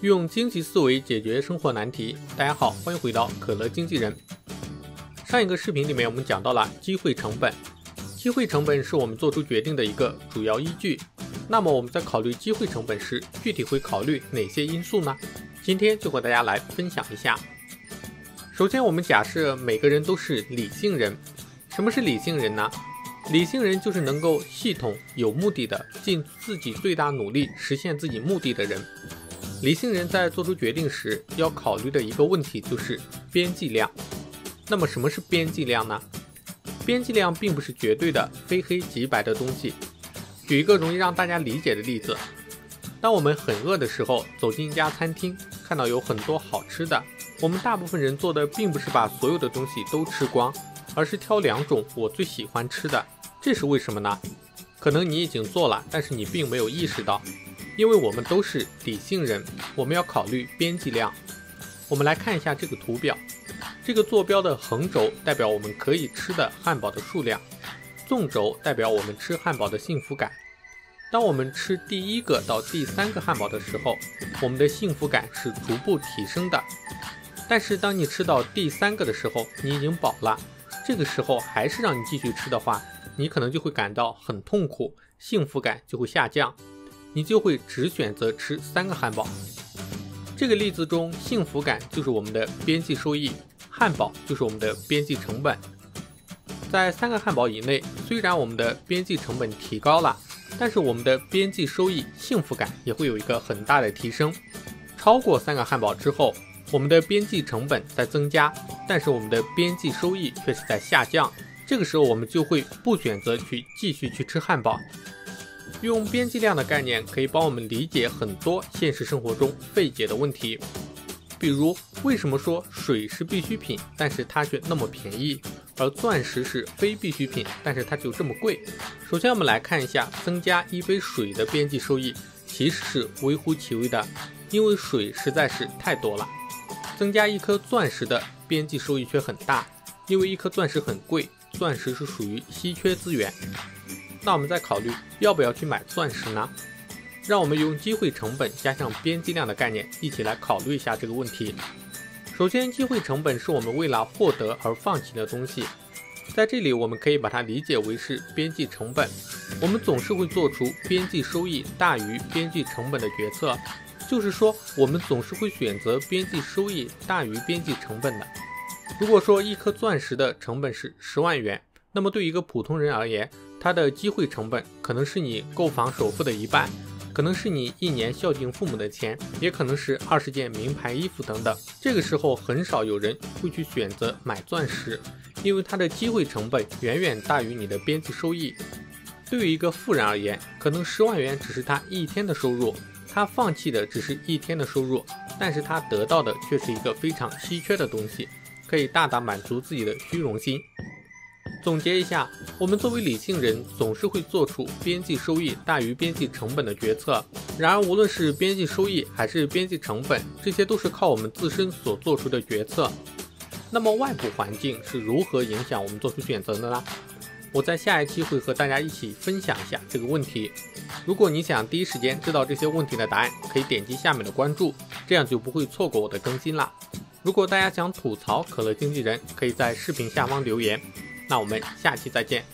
用经济思维解决生活难题。大家好，欢迎回到可乐经纪人。上一个视频里面我们讲到了机会成本，机会成本是我们做出决定的一个主要依据。那么我们在考虑机会成本时，具体会考虑哪些因素呢？今天就和大家来分享一下。首先，我们假设每个人都是理性人。什么是理性人呢？理性人就是能够系统、有目的的尽自己最大努力实现自己目的的人。理性人在做出决定时要考虑的一个问题就是边际量。那么什么是边际量呢？边际量并不是绝对的非黑即白的东西。举一个容易让大家理解的例子：当我们很饿的时候，走进一家餐厅，看到有很多好吃的，我们大部分人做的并不是把所有的东西都吃光，而是挑两种我最喜欢吃的。这是为什么呢？可能你已经做了，但是你并没有意识到。因为我们都是理性人，我们要考虑边际量。我们来看一下这个图表，这个坐标的横轴代表我们可以吃的汉堡的数量，纵轴代表我们吃汉堡的幸福感。当我们吃第一个到第三个汉堡的时候，我们的幸福感是逐步提升的。但是当你吃到第三个的时候，你已经饱了，这个时候还是让你继续吃的话，你可能就会感到很痛苦，幸福感就会下降。你就会只选择吃三个汉堡。这个例子中，幸福感就是我们的边际收益，汉堡就是我们的边际成本。在三个汉堡以内，虽然我们的边际成本提高了，但是我们的边际收益、幸福感也会有一个很大的提升。超过三个汉堡之后，我们的边际成本在增加，但是我们的边际收益却是在下降。这个时候，我们就会不选择去继续去吃汉堡。用边际量的概念可以帮我们理解很多现实生活中费解的问题，比如为什么说水是必需品，但是它却那么便宜，而钻石是非必需品，但是它就这么贵？首先我们来看一下增加一杯水的边际收益，其实是微乎其微的，因为水实在是太多了。增加一颗钻石的边际收益却很大，因为一颗钻石很贵，钻石是属于稀缺资源。那我们再考虑要不要去买钻石呢？让我们用机会成本加上边际量的概念一起来考虑一下这个问题。首先，机会成本是我们为了获得而放弃的东西，在这里我们可以把它理解为是边际成本。我们总是会做出边际收益大于边际成本的决策，就是说我们总是会选择边际收益大于边际成本的。如果说一颗钻石的成本是十万元，那么对一个普通人而言，它的机会成本可能是你购房首付的一半，可能是你一年孝敬父母的钱，也可能是二十件名牌衣服等等。这个时候很少有人会去选择买钻石，因为它的机会成本远远大于你的边际收益。对于一个富人而言，可能十万元只是他一天的收入，他放弃的只是一天的收入，但是他得到的却是一个非常稀缺的东西，可以大大满足自己的虚荣心。总结一下，我们作为理性人，总是会做出边际收益大于边际成本的决策。然而，无论是边际收益还是边际成本，这些都是靠我们自身所做出的决策。那么，外部环境是如何影响我们做出选择的呢？我在下一期会和大家一起分享一下这个问题。如果你想第一时间知道这些问题的答案，可以点击下面的关注，这样就不会错过我的更新啦。如果大家想吐槽可乐经纪人，可以在视频下方留言。那我们下期再见。